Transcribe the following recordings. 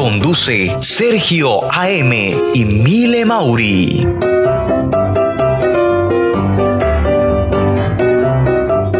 Conduce Sergio AM y Mile Mauri.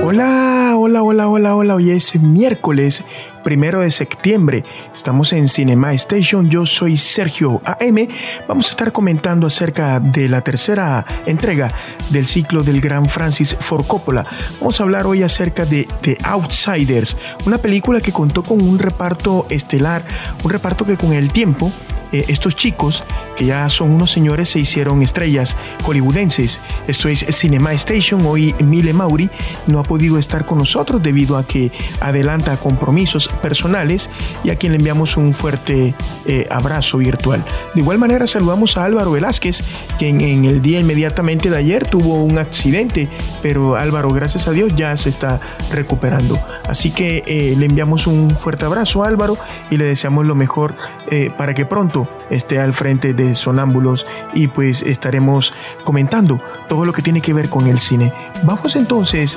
Hola, hola, hola, hola, hola. Hoy es miércoles primero de septiembre. Estamos en Cinema Station. Yo soy Sergio AM. Vamos a estar comentando acerca de la tercera entrega del ciclo del gran Francis Ford Coppola. Vamos a hablar hoy acerca de The Outsiders, una película que contó con un reparto estelar, un reparto que con el tiempo eh, estos chicos ya son unos señores se hicieron estrellas hollywoodenses. Esto es Cinema Station. Hoy Mile Mauri no ha podido estar con nosotros debido a que adelanta compromisos personales y a quien le enviamos un fuerte eh, abrazo virtual. De igual manera saludamos a Álvaro Velázquez, quien en el día inmediatamente de ayer tuvo un accidente, pero Álvaro, gracias a Dios, ya se está recuperando. Así que eh, le enviamos un fuerte abrazo a Álvaro y le deseamos lo mejor eh, para que pronto esté al frente de Sonámbulos y pues estaremos comentando todo lo que tiene que ver con el cine. Vamos entonces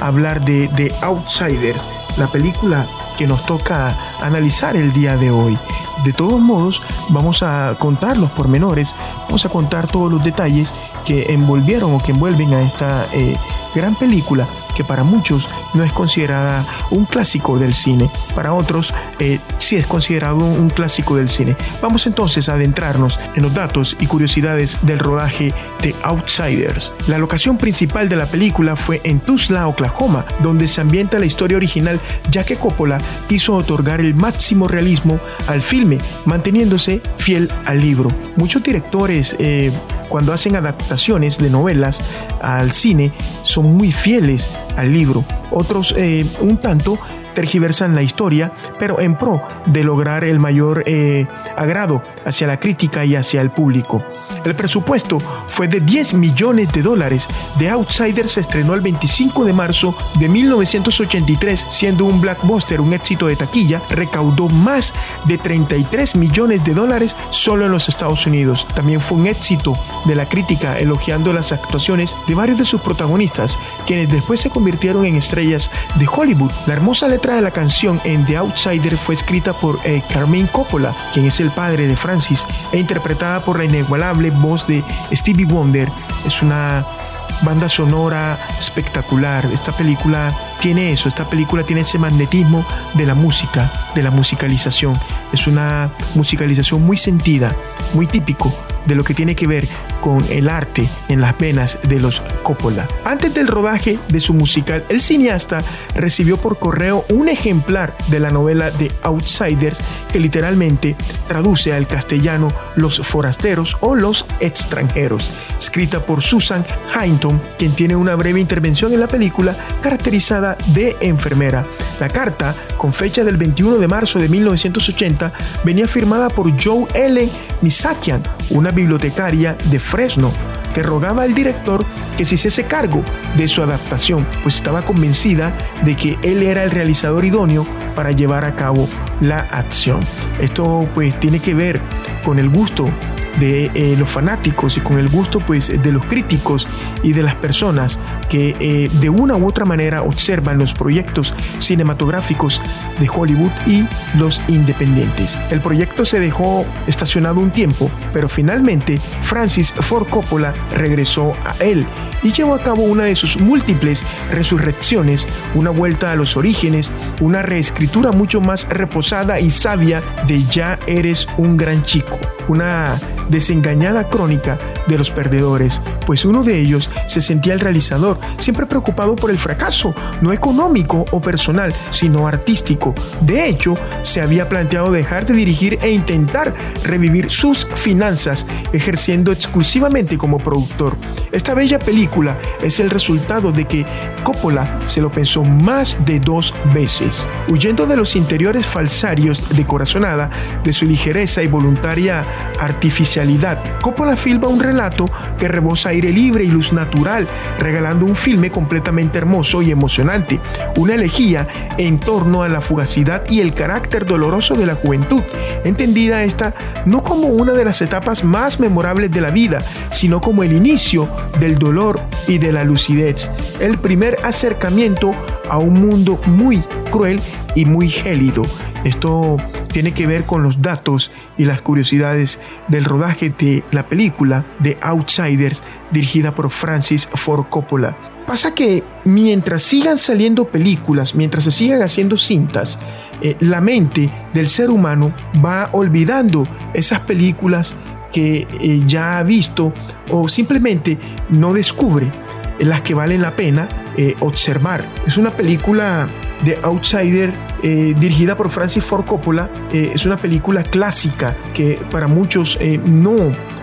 a hablar de The Outsiders, la película que nos toca analizar el día de hoy. De todos modos, vamos a contar los pormenores, vamos a contar todos los detalles que envolvieron o que envuelven a esta eh, gran película que para muchos no es considerada un clásico del cine, para otros eh, sí es considerado un clásico del cine. Vamos entonces a adentrarnos en los datos y curiosidades del rodaje de Outsiders. La locación principal de la película fue en Tulsa, Oklahoma, donde se ambienta la historia original, ya que Coppola quiso otorgar el máximo realismo al filme, manteniéndose fiel al libro. Muchos directores eh, cuando hacen adaptaciones de novelas al cine son muy fieles al libro. Otros eh, un tanto tergiversan la historia, pero en pro de lograr el mayor eh, agrado hacia la crítica y hacia el público. El presupuesto fue de 10 millones de dólares. The Outsider se estrenó el 25 de marzo de 1983, siendo un blockbuster, un éxito de taquilla, recaudó más de 33 millones de dólares solo en los Estados Unidos. También fue un éxito de la crítica, elogiando las actuaciones de varios de sus protagonistas, quienes después se convirtieron en estrellas de Hollywood. La hermosa letra de la canción en The Outsider fue escrita por eh, Carmine Coppola, quien es el padre de Francis, e interpretada por la inigualable voz de Stevie Wonder. Es una banda sonora espectacular. Esta película tiene eso, esta película tiene ese magnetismo de la música, de la musicalización. Es una musicalización muy sentida, muy típico de lo que tiene que ver con el arte en las venas de los Coppola. Antes del rodaje de su musical, el cineasta recibió por correo un ejemplar de la novela de Outsiders que literalmente traduce al castellano Los forasteros o Los extranjeros, escrita por Susan Hinton, quien tiene una breve intervención en la película caracterizada de enfermera. La carta, con fecha del 21 de marzo de 1980, venía firmada por Joe Ellen Misakian, una bibliotecaria de Fresno, que rogaba al director que se hiciese cargo de su adaptación, pues estaba convencida de que él era el realizador idóneo para llevar a cabo la acción. Esto pues tiene que ver con el gusto de eh, los fanáticos y con el gusto pues de los críticos y de las personas que eh, de una u otra manera observan los proyectos cinematográficos de Hollywood y los independientes. El proyecto se dejó estacionado un tiempo, pero finalmente Francis Ford Coppola regresó a él y llevó a cabo una de sus múltiples resurrecciones, una vuelta a los orígenes, una reescritura mucho más reposada y sabia de Ya eres un gran chico, una desengañada crónica de los perdedores, pues uno de ellos se sentía el realizador, siempre preocupado por el fracaso, no económico o personal, sino artístico. De hecho, se había planteado dejar de dirigir e intentar revivir sus finanzas, ejerciendo exclusivamente como productor. Esta bella película es el resultado de que Coppola se lo pensó más de dos veces. Huyendo de los interiores falsarios de corazonada, de su ligereza y voluntaria artificialidad, Coppola filma un relato que rebosa aire libre y luz natural, regalando un filme completamente hermoso y emocionante, una elegía en torno a la fugacidad y el carácter doloroso de la juventud, entendida esta no como una de las etapas más memorables de la vida, sino como el inicio del dolor y de la lucidez, el primer acercamiento a un mundo muy cruel y muy gélido. Esto tiene que ver con los datos y las curiosidades del rodaje de la película The Outsiders dirigida por Francis Ford Coppola. Pasa que mientras sigan saliendo películas, mientras se sigan haciendo cintas, eh, la mente del ser humano va olvidando esas películas que eh, ya ha visto o simplemente no descubre las que valen la pena eh, observar. Es una película de Outsider dirigida por Francis Ford Coppola. es una película clásica que para muchos no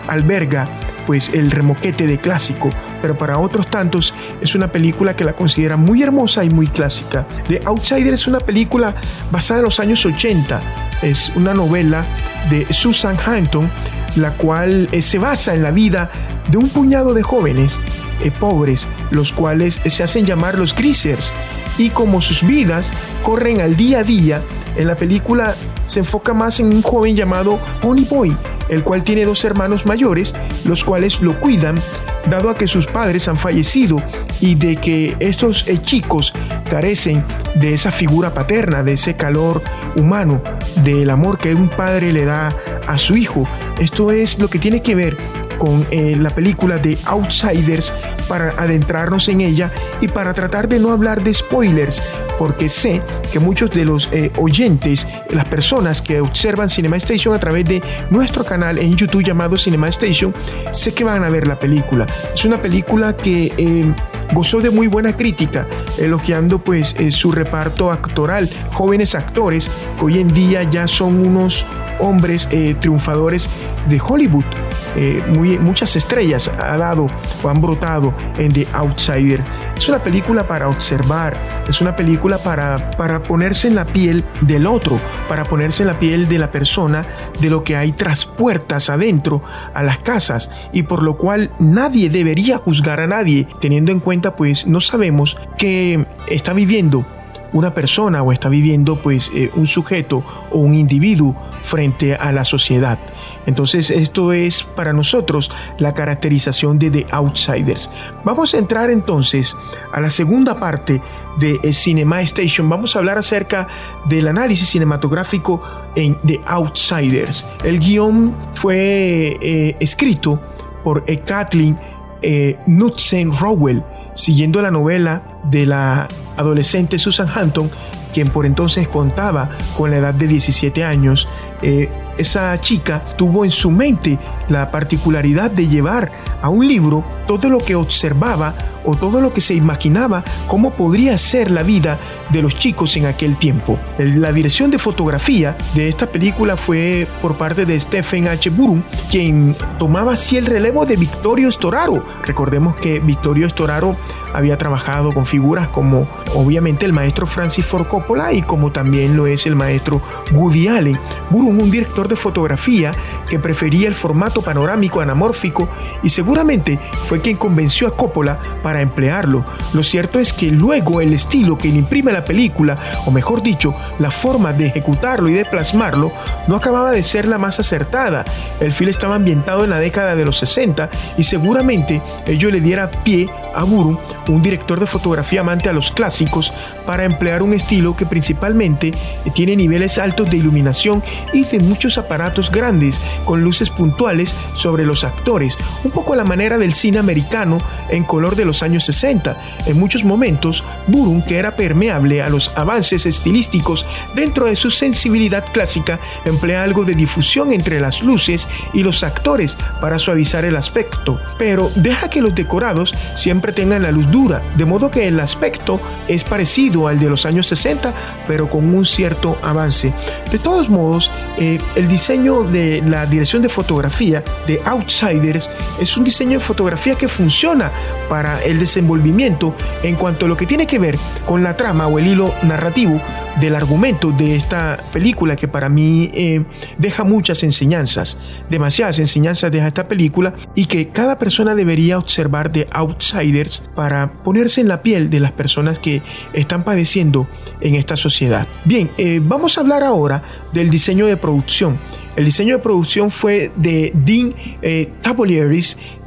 alberga pues el remoquete de clásico, pero para otros tantos es una película que la considera muy hermosa y muy clásica. The Outsider es una película basada en los años 80, es una novela de Susan Hampton, la cual eh, se basa en la vida de un puñado de jóvenes eh, pobres, los cuales se hacen llamar los Grisers, y como sus vidas corren al día a día, en la película se enfoca más en un joven llamado Pony Boy, el cual tiene dos hermanos mayores, los cuales lo cuidan, dado a que sus padres han fallecido y de que estos eh, chicos carecen de esa figura paterna, de ese calor humano, del amor que un padre le da a su hijo. Esto es lo que tiene que ver con eh, la película de Outsiders para adentrarnos en ella y para tratar de no hablar de spoilers, porque sé que muchos de los eh, oyentes, las personas que observan Cinema Station a través de nuestro canal en YouTube llamado Cinema Station, sé que van a ver la película. Es una película que... Eh, gozó de muy buena crítica, elogiando pues su reparto actoral, jóvenes actores que hoy en día ya son unos hombres triunfadores de Hollywood. Eh, muy, muchas estrellas ha dado o han brotado en The Outsider. Es una película para observar, es una película para, para ponerse en la piel del otro, para ponerse en la piel de la persona, de lo que hay tras puertas adentro a las casas y por lo cual nadie debería juzgar a nadie, teniendo en cuenta pues no sabemos que está viviendo una persona o está viviendo pues eh, un sujeto o un individuo frente a la sociedad. Entonces esto es para nosotros la caracterización de The Outsiders. Vamos a entrar entonces a la segunda parte de eh, Cinema Station. Vamos a hablar acerca del análisis cinematográfico en The Outsiders. El guion fue eh, escrito por eh, Kathleen Knudsen Rowell, siguiendo la novela de la adolescente Susan Hampton, quien por entonces contaba con la edad de 17 años eh, esa chica tuvo en su mente la particularidad de llevar a un libro todo lo que observaba o todo lo que se imaginaba cómo podría ser la vida de los chicos en aquel tiempo. La dirección de fotografía de esta película fue por parte de Stephen H. Burum, quien tomaba así el relevo de Victorio Storaro. Recordemos que Victorio Storaro había trabajado con figuras como obviamente el maestro Francis Ford Coppola y como también lo es el maestro Woody Allen. Burum, un director de fotografía que prefería el formato panorámico anamórfico y seguramente fue quien convenció a Coppola para emplearlo. Lo cierto es que luego el estilo que le imprime la película, o mejor dicho, la forma de ejecutarlo y de plasmarlo, no acababa de ser la más acertada. El film estaba ambientado en la década de los 60 y seguramente ello le diera pie a Buru, un director de fotografía amante a los clásicos, para emplear un estilo que principalmente tiene niveles altos de iluminación y de muchos aparatos grandes con luces puntuales sobre los actores, un poco a la manera del cine americano en color de los años 60. En muchos momentos, Burun, que era permeable a los avances estilísticos dentro de su sensibilidad clásica, emplea algo de difusión entre las luces y los actores para suavizar el aspecto, pero deja que los decorados siempre tengan la luz dura, de modo que el aspecto es parecido al de los años 60, pero con un cierto avance. De todos modos, eh, el diseño de la dirección de fotografía de Outsiders es un diseño de fotografía que funciona para el desenvolvimiento en cuanto a lo que tiene que ver con la trama o el hilo narrativo del argumento de esta película que para mí eh, deja muchas enseñanzas, demasiadas enseñanzas deja esta película y que cada persona debería observar de Outsiders para ponerse en la piel de las personas que están padeciendo en esta sociedad. Bien, eh, vamos a hablar ahora del diseño de producción. El diseño de producción fue de Dean eh,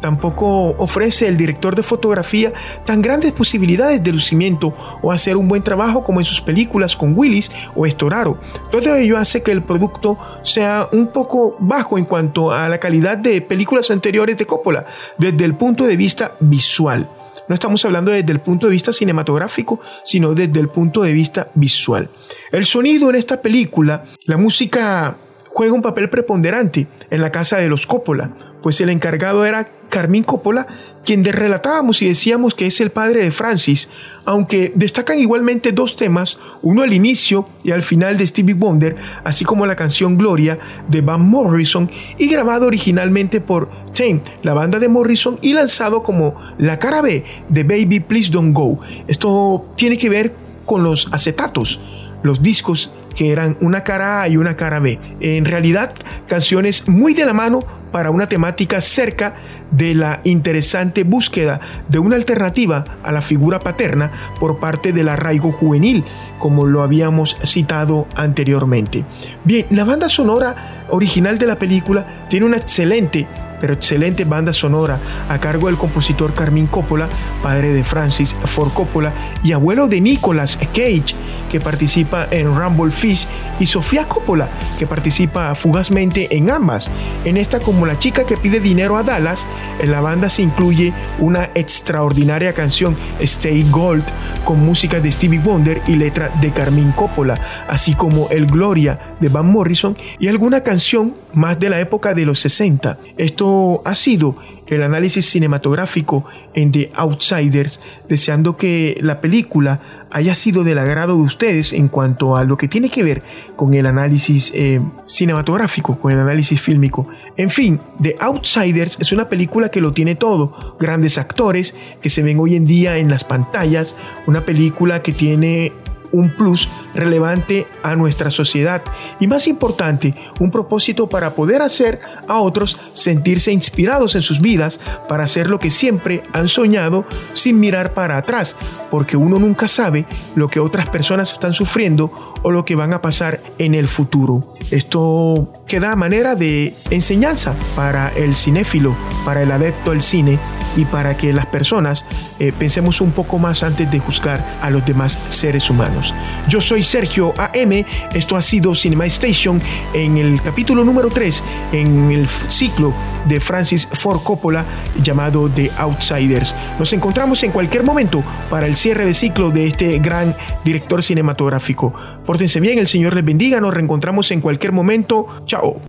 Tampoco ofrece el director de fotografía tan grandes posibilidades de lucimiento o hacer un buen trabajo como en sus películas con Willis o Estoraro. Todo ello hace que el producto sea un poco bajo en cuanto a la calidad de películas anteriores de Coppola desde el punto de vista visual. No estamos hablando desde el punto de vista cinematográfico, sino desde el punto de vista visual. El sonido en esta película, la música juega un papel preponderante en la casa de los Coppola, pues el encargado era Carmín Coppola, quien relatábamos y decíamos que es el padre de Francis, aunque destacan igualmente dos temas, uno al inicio y al final de Stevie Wonder, así como la canción Gloria de Van Morrison y grabado originalmente por Tame, la banda de Morrison, y lanzado como la cara B de Baby Please Don't Go. Esto tiene que ver con los acetatos, los discos que eran una cara A y una cara B. En realidad, canciones muy de la mano para una temática cerca de la interesante búsqueda de una alternativa a la figura paterna por parte del arraigo juvenil, como lo habíamos citado anteriormente. Bien, la banda sonora original de la película tiene una excelente pero excelente banda sonora a cargo del compositor Carmín Coppola, padre de Francis Ford Coppola y abuelo de Nicolas Cage, que participa en Rumble Fish, y Sofía Coppola, que participa fugazmente en ambas. En esta como la chica que pide dinero a Dallas, en la banda se incluye una extraordinaria canción Stay Gold con música de Stevie Wonder y letra de Carmín Coppola, así como El Gloria de Van Morrison y alguna canción más de la época de los 60. Esto ha sido el análisis cinematográfico en The Outsiders, deseando que la película haya sido del agrado de ustedes en cuanto a lo que tiene que ver con el análisis eh, cinematográfico, con el análisis fílmico. En fin, The Outsiders es una película que lo tiene todo, grandes actores que se ven hoy en día en las pantallas, una película que tiene un plus relevante a nuestra sociedad y más importante, un propósito para poder hacer a otros sentirse inspirados en sus vidas para hacer lo que siempre han soñado sin mirar para atrás, porque uno nunca sabe lo que otras personas están sufriendo o lo que van a pasar en el futuro. Esto queda a manera de enseñanza para el cinéfilo, para el adepto al cine y para que las personas eh, pensemos un poco más antes de juzgar a los demás seres humanos. Yo soy Sergio AM, esto ha sido Cinema Station en el capítulo número 3 en el ciclo de Francis Ford Coppola llamado The Outsiders. Nos encontramos en cualquier momento para el cierre de ciclo de este gran director cinematográfico. Pórtense bien, el Señor les bendiga, nos reencontramos en cualquier momento. Chao.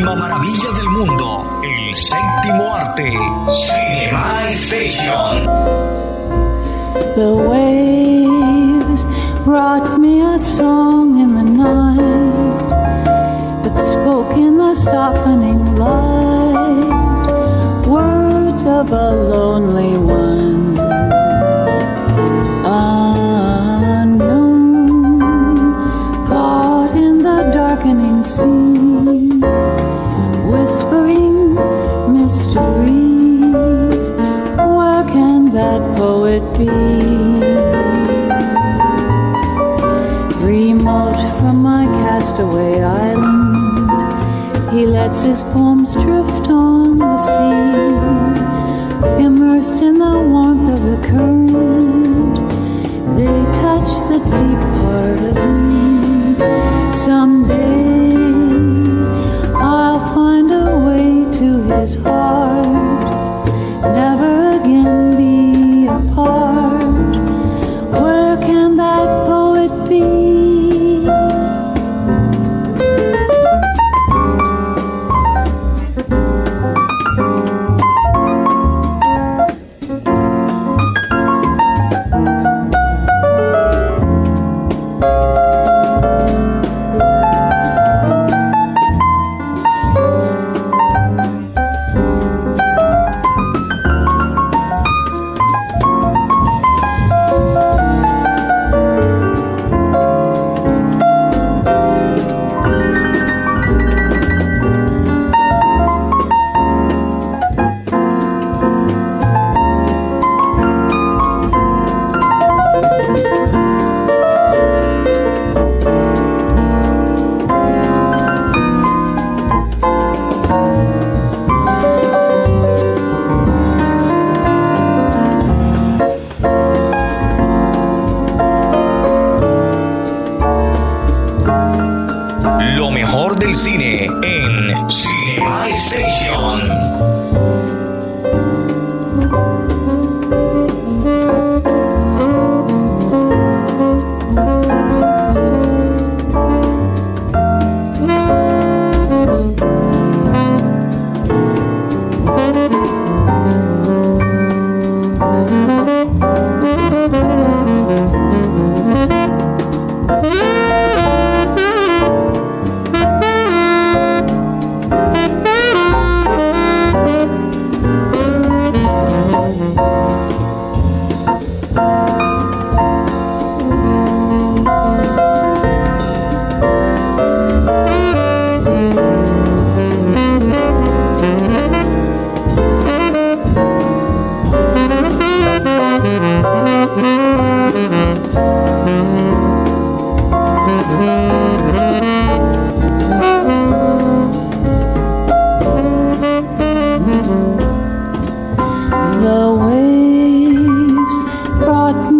Séptima maravilla del mundo, el séptimo arte, Cinema Station. The waves brought me a song in the night that spoke in the softening light, words of a lonely his poems drift.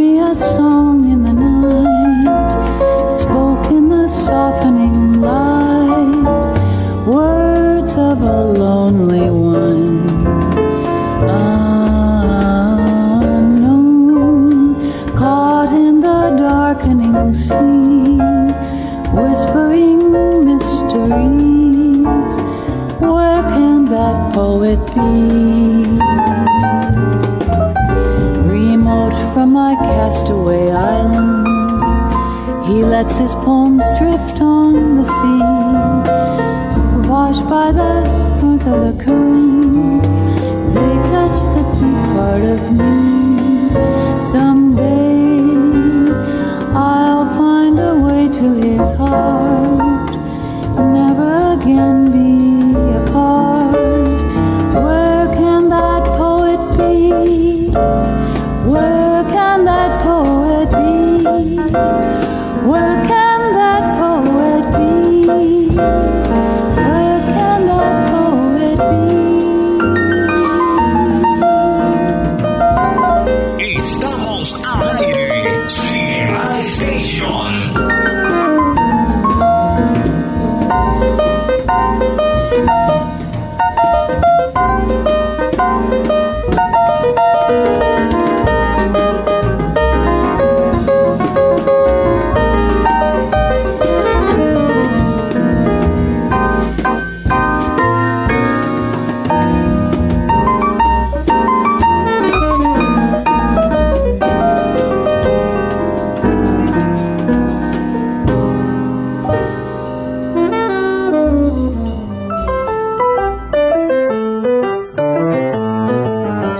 minha sombra. lets his poems drift on the sea, washed by the current of the current. They touch the deep part of me someday.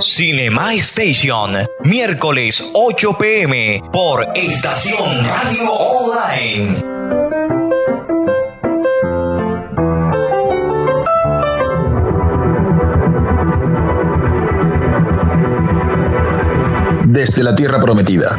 Cinema Station, miércoles 8 pm por Estación Radio Online. Desde la Tierra Prometida.